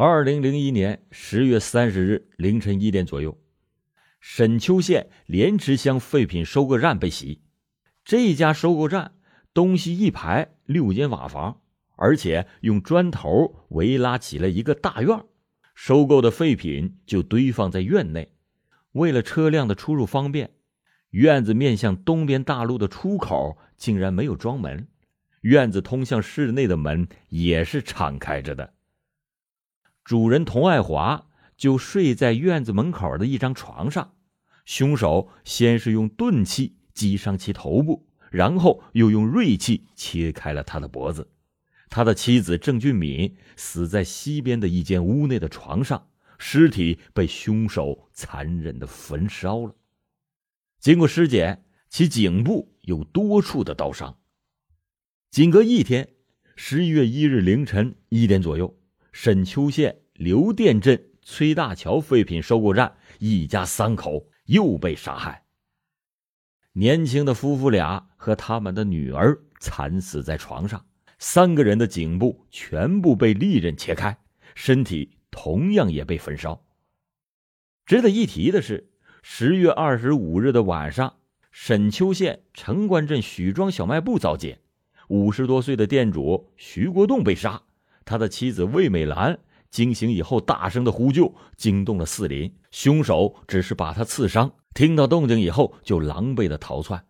二零零一年十月三十日凌晨一点左右，沈丘县莲池乡废品收购站被袭。这家收购站东西一排六间瓦房，而且用砖头围拉起了一个大院收购的废品就堆放在院内。为了车辆的出入方便，院子面向东边大路的出口竟然没有装门，院子通向室内的门也是敞开着的。主人童爱华就睡在院子门口的一张床上，凶手先是用钝器击伤其头部，然后又用锐器切开了他的脖子。他的妻子郑俊敏死在西边的一间屋内的床上，尸体被凶手残忍的焚烧了。经过尸检，其颈部有多处的刀伤。仅隔一天，十一月一日凌晨一点左右。沈丘县刘店镇崔大桥废品收购站一家三口又被杀害。年轻的夫妇俩和他们的女儿惨死在床上，三个人的颈部全部被利刃切开，身体同样也被焚烧。值得一提的是，十月二十五日的晚上，沈丘县城关镇许庄小卖部遭劫，五十多岁的店主徐国栋被杀。他的妻子魏美兰惊醒以后，大声的呼救，惊动了四邻。凶手只是把他刺伤，听到动静以后就狼狈的逃窜。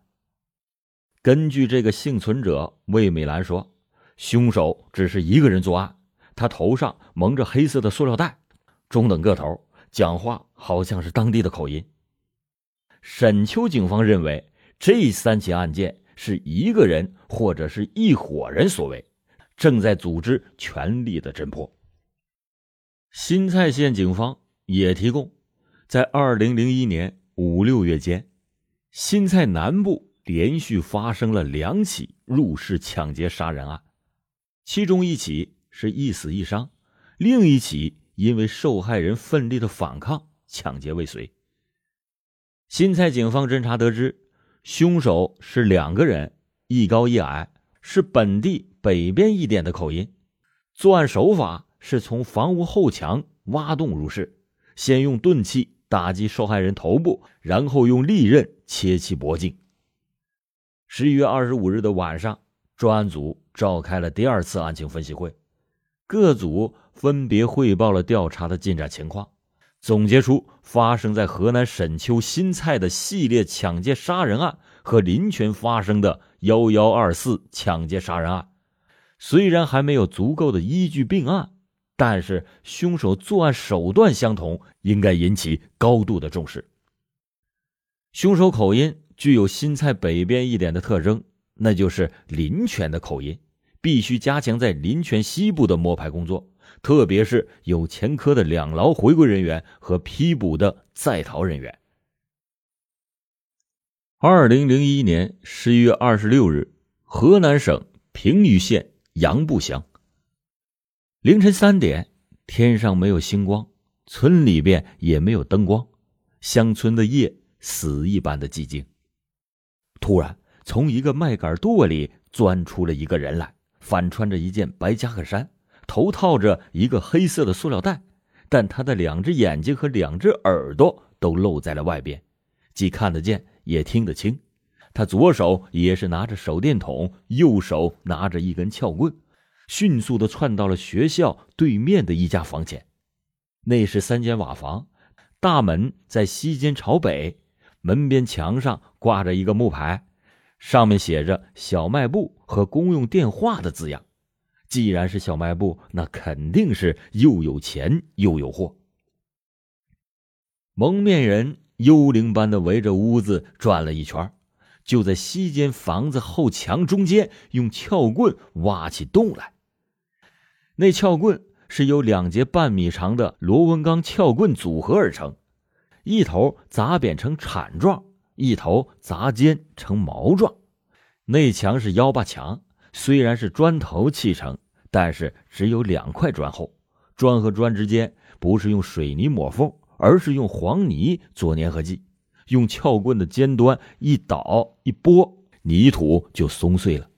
根据这个幸存者魏美兰说，凶手只是一个人作案，他头上蒙着黑色的塑料袋，中等个头，讲话好像是当地的口音。沈丘警方认为，这三起案件是一个人或者是一伙人所为。正在组织全力的侦破。新蔡县警方也提供，在二零零一年五六月间，新蔡南部连续发生了两起入室抢劫杀人案，其中一起是一死一伤，另一起因为受害人奋力的反抗，抢劫未遂。新蔡警方侦查得知，凶手是两个人，一高一矮，是本地。北边一点的口音，作案手法是从房屋后墙挖洞入室，先用钝器打击受害人头部，然后用利刃切其脖颈。十一月二十五日的晚上，专案组召开了第二次案情分析会，各组分别汇报了调查的进展情况，总结出发生在河南沈丘新蔡的系列抢劫杀人案和临泉发生的幺幺二四抢劫杀人案。虽然还没有足够的依据并案，但是凶手作案手段相同，应该引起高度的重视。凶手口音具有新蔡北边一点的特征，那就是临泉的口音，必须加强在临泉西部的摸排工作，特别是有前科的两牢回归人员和批捕的在逃人员。二零零一年十一月二十六日，河南省平舆县。杨步祥。凌晨三点，天上没有星光，村里边也没有灯光，乡村的夜死一般的寂静。突然，从一个麦秆垛里钻出了一个人来，反穿着一件白夹克衫，头套着一个黑色的塑料袋，但他的两只眼睛和两只耳朵都露在了外边，既看得见也听得清。他左手也是拿着手电筒，右手拿着一根撬棍，迅速的窜到了学校对面的一家房前。那是三间瓦房，大门在西间朝北，门边墙上挂着一个木牌，上面写着“小卖部”和“公用电话”的字样。既然是小卖部，那肯定是又有钱又有货。蒙面人幽灵般的围着屋子转了一圈。就在西间房子后墙中间，用撬棍挖起洞来。那撬棍是由两节半米长的螺纹钢撬棍组合而成，一头砸扁成铲状，一头砸尖成毛状。内墙是腰八墙，虽然是砖头砌成，但是只有两块砖厚，砖和砖之间不是用水泥抹缝，而是用黄泥做粘合剂。用撬棍的尖端一倒一拨，泥土就松碎了。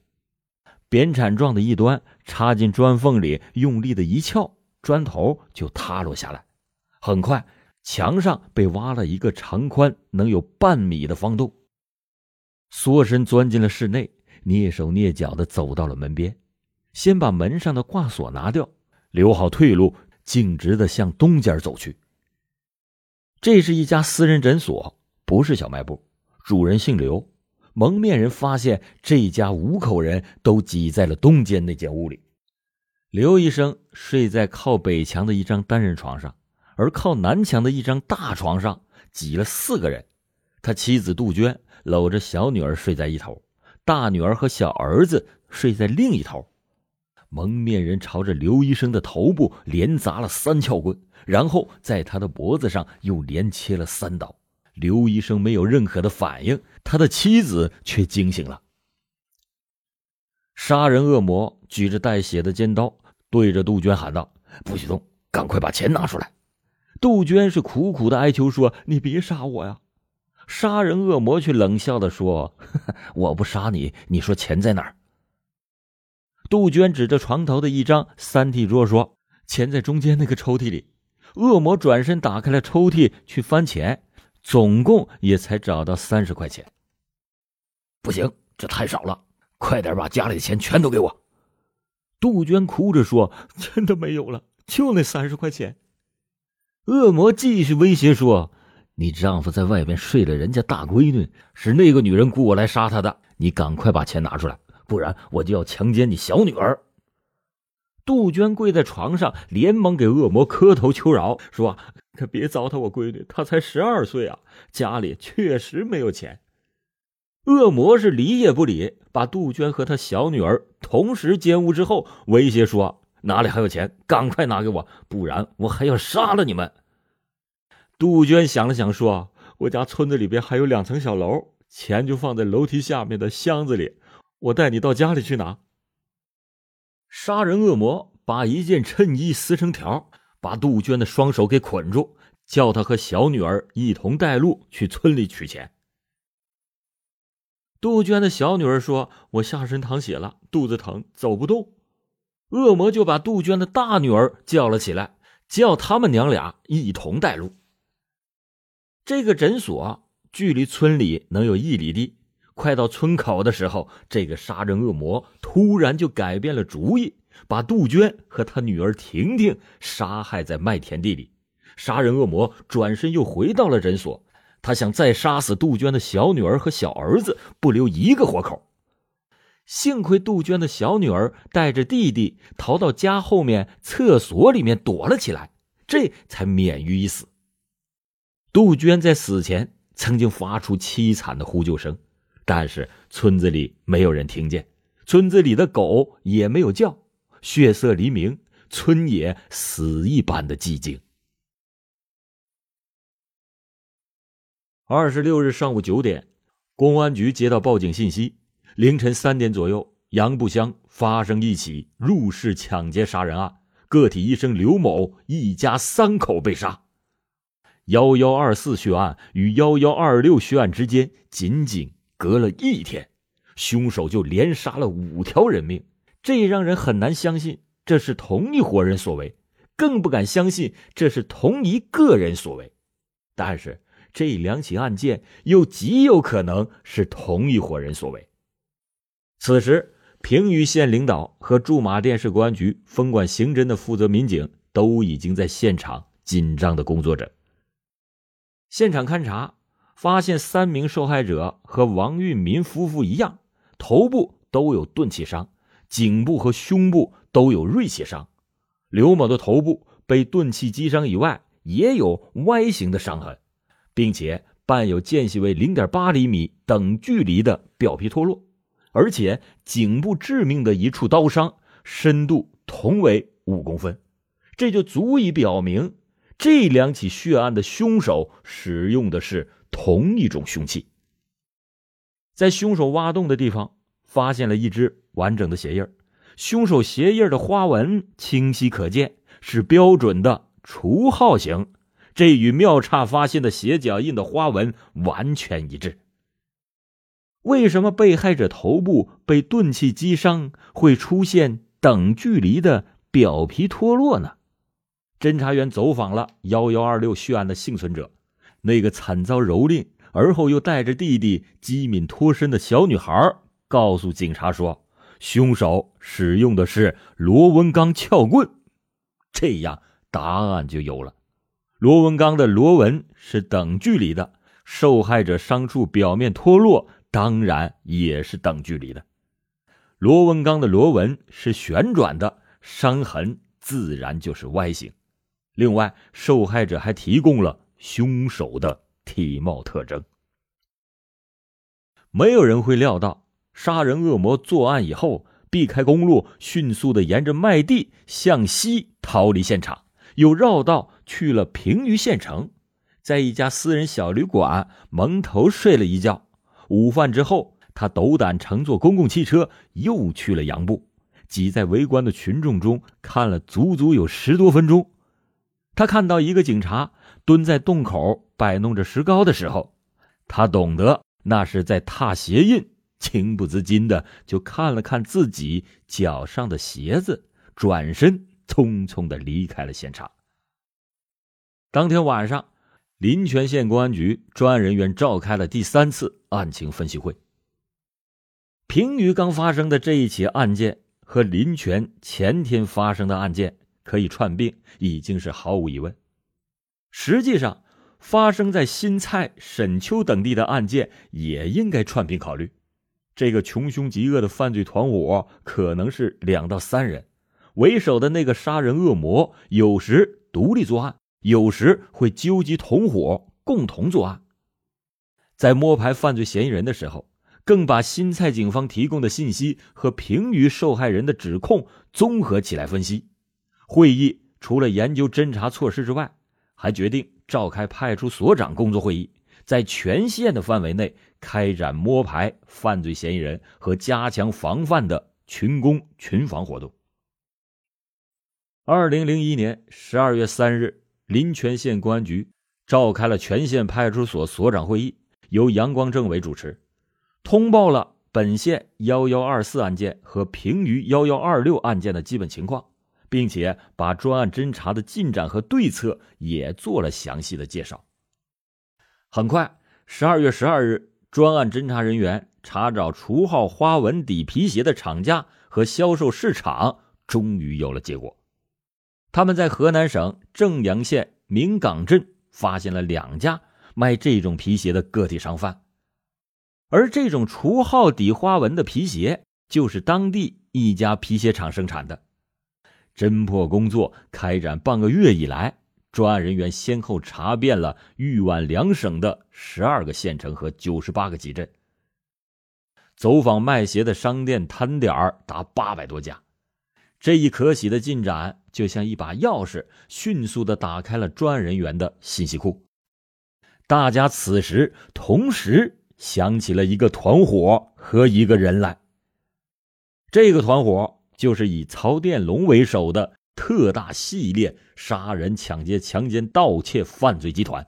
扁铲状的一端插进砖缝里，用力的一撬，砖头就塌落下来，很快墙上被挖了一个长宽能有半米的方洞。缩身钻进了室内，蹑手蹑脚的走到了门边，先把门上的挂锁拿掉，留好退路，径直的向东间走去。这是一家私人诊所，不是小卖部，主人姓刘。蒙面人发现这家五口人都挤在了东间那间屋里。刘医生睡在靠北墙的一张单人床上，而靠南墙的一张大床上挤了四个人。他妻子杜鹃搂着小女儿睡在一头，大女儿和小儿子睡在另一头。蒙面人朝着刘医生的头部连砸了三撬棍，然后在他的脖子上又连切了三刀。刘医生没有任何的反应，他的妻子却惊醒了。杀人恶魔举着带血的尖刀，对着杜鹃喊道：“不许动，赶快把钱拿出来！”杜鹃是苦苦的哀求说：“你别杀我呀！”杀人恶魔却冷笑的说：“我不杀你，你说钱在哪儿？”杜鹃指着床头的一张三屉 桌说：“钱在中间那个抽屉里。”恶魔转身打开了抽屉去翻钱。总共也才找到三十块钱。不行，这太少了，快点把家里的钱全都给我！杜鹃哭着说：“真的没有了，就那三十块钱。”恶魔继续威胁说：“你丈夫在外边睡了人家大闺女，是那个女人雇我来杀他的。你赶快把钱拿出来，不然我就要强奸你小女儿。”杜鹃跪在床上，连忙给恶魔磕头求饶，说：“可别糟蹋我闺女，她才十二岁啊，家里确实没有钱。”恶魔是理也不理，把杜鹃和她小女儿同时奸污之后，威胁说：“哪里还有钱？赶快拿给我，不然我还要杀了你们！”杜鹃想了想，说：“我家村子里边还有两层小楼，钱就放在楼梯下面的箱子里，我带你到家里去拿。”杀人恶魔把一件衬衣撕成条，把杜鹃的双手给捆住，叫她和小女儿一同带路去村里取钱。杜鹃的小女儿说：“我下身淌血了，肚子疼，走不动。”恶魔就把杜鹃的大女儿叫了起来，叫他们娘俩一同带路。这个诊所距离村里能有一里地。快到村口的时候，这个杀人恶魔突然就改变了主意，把杜鹃和他女儿婷婷杀害在麦田地里。杀人恶魔转身又回到了诊所，他想再杀死杜鹃的小女儿和小儿子，不留一个活口。幸亏杜鹃的小女儿带着弟弟逃到家后面厕所里面躲了起来，这才免于一死。杜鹃在死前曾经发出凄惨的呼救声。但是村子里没有人听见，村子里的狗也没有叫。血色黎明，村野死一般的寂静。二十六日上午九点，公安局接到报警信息：凌晨三点左右，杨步乡发生一起入室抢劫杀人案，个体医生刘某一家三口被杀。幺幺二四血案与幺幺二六血案之间仅仅。隔了一天，凶手就连杀了五条人命，这让人很难相信这是同一伙人所为，更不敢相信这是同一个人所为。但是这两起案件又极有可能是同一伙人所为。此时，平舆县领导和驻马店市公安局分管刑侦的负责民警都已经在现场紧张的工作着。现场勘查。发现三名受害者和王运民夫妇一样，头部都有钝器伤，颈部和胸部都有锐器伤。刘某的头部被钝器击伤以外，也有 Y 型的伤痕，并且伴有间隙为零点八厘米等距离的表皮脱落，而且颈部致命的一处刀伤深度同为五公分，这就足以表明这两起血案的凶手使用的是。同一种凶器，在凶手挖洞的地方发现了一只完整的鞋印凶手鞋印的花纹清晰可见，是标准的除号型，这与妙岔发现的鞋脚印的花纹完全一致。为什么被害者头部被钝器击伤会出现等距离的表皮脱落呢？侦查员走访了幺幺二六血案的幸存者，那个惨遭蹂躏而后又带着弟弟机敏脱身的小女孩，告诉警察说，凶手使用的是螺纹钢撬棍。这样答案就有了。螺纹钢的螺纹是等距离的，受害者伤处表面脱落当然也是等距离的。螺纹钢的螺纹是旋转的，伤痕自然就是 Y 形。另外，受害者还提供了凶手的体貌特征。没有人会料到，杀人恶魔作案以后避开公路，迅速的沿着麦地向西逃离现场。又绕道去了平舆县城，在一家私人小旅馆蒙头睡了一觉。午饭之后，他斗胆乘坐公共汽车，又去了杨步，挤在围观的群众中看了足足有十多分钟。他看到一个警察蹲在洞口摆弄着石膏的时候，他懂得那是在踏鞋印，情不自禁的就看了看自己脚上的鞋子，转身。匆匆的离开了现场。当天晚上，临泉县公安局专案人员召开了第三次案情分析会。平舆刚发生的这一起案件和临泉前天发生的案件可以串并，已经是毫无疑问。实际上，发生在新蔡、沈丘等地的案件也应该串并考虑。这个穷凶极恶的犯罪团伙可能是两到三人。为首的那个杀人恶魔，有时独立作案，有时会纠集同伙共同作案。在摸排犯罪嫌疑人的时候，更把新蔡警方提供的信息和平舆受害人的指控综合起来分析。会议除了研究侦查措施之外，还决定召开派出所长工作会议，在全县的范围内开展摸排犯罪嫌疑人和加强防范的群攻群防活动。二零零一年十二月三日，临泉县公安局召开了全县派出所所长会议，由杨光政委主持，通报了本县幺幺二四案件和平舆幺幺二六案件的基本情况，并且把专案侦查的进展和对策也做了详细的介绍。很快，十二月十二日，专案侦查人员查找除号花纹底皮鞋的厂家和销售市场，终于有了结果。他们在河南省正阳县明岗镇发现了两家卖这种皮鞋的个体商贩，而这种除号底花纹的皮鞋就是当地一家皮鞋厂生产的。侦破工作开展半个月以来，专案人员先后查遍了豫皖两省的十二个县城和九十八个集镇，走访卖鞋的商店摊点达八百多家。这一可喜的进展，就像一把钥匙，迅速的打开了专案人员的信息库。大家此时同时想起了一个团伙和一个人来。这个团伙就是以曹殿龙为首的特大系列杀人、抢劫、强奸、盗窃犯罪集团。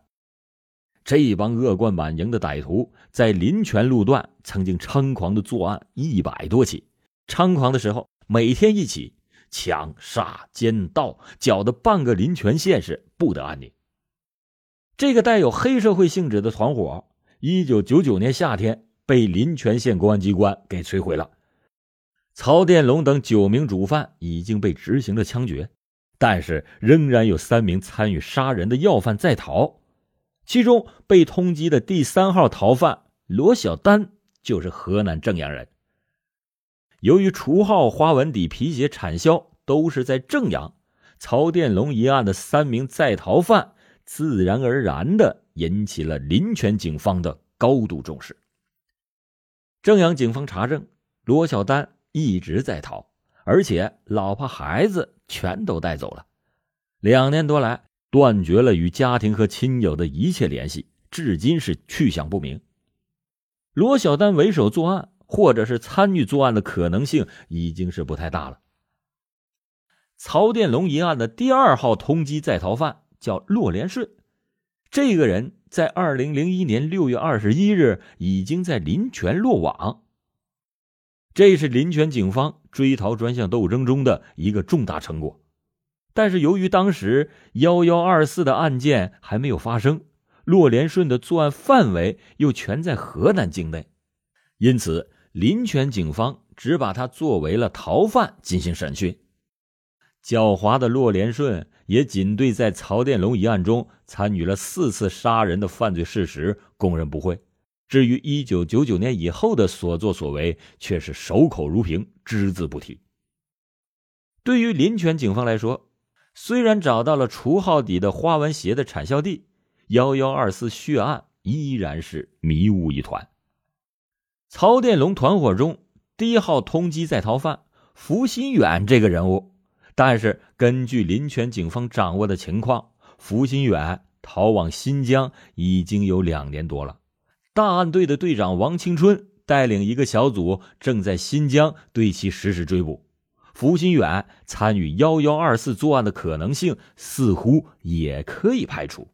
这帮恶贯满盈的歹徒，在临泉路段曾经猖狂的作案一百多起，猖狂的时候每天一起。抢杀奸盗，搅得半个临泉县是不得安宁。这个带有黑社会性质的团伙，一九九九年夏天被临泉县公安机关给摧毁了。曹殿龙等九名主犯已经被执行了枪决，但是仍然有三名参与杀人的要犯在逃，其中被通缉的第三号逃犯罗小丹就是河南正阳人。由于除号花纹底皮鞋产销都是在正阳，曹殿龙一案的三名在逃犯自然而然的引起了临泉警方的高度重视。正阳警方查证，罗小丹一直在逃，而且老婆孩子全都带走了，两年多来断绝了与家庭和亲友的一切联系，至今是去向不明。罗小丹为首作案。或者是参与作案的可能性已经是不太大了。曹殿龙一案的第二号通缉在逃犯叫骆连顺，这个人在二零零一年六月二十一日已经在临泉落网。这是临泉警方追逃专项斗争中的一个重大成果。但是由于当时幺幺二四的案件还没有发生，骆连顺的作案范围又全在河南境内，因此临泉警方只把他作为了逃犯进行审讯。狡猾的骆连顺也仅对在曹殿龙一案中参与了四次杀人的犯罪事实供认不讳。至于一九九九年以后的所作所为，却是守口如瓶，只字不提。对于临泉警方来说，虽然找到了除号底的花纹鞋的产销地，幺幺二四血案依然是迷雾一团。曹殿龙团伙中第一号通缉在逃犯福新远这个人物。但是，根据临泉警方掌握的情况，福新远逃往新疆已经有两年多了。大案队的队长王青春带领一个小组正在新疆对其实施追捕。福新远参与幺幺二四作案的可能性似乎也可以排除。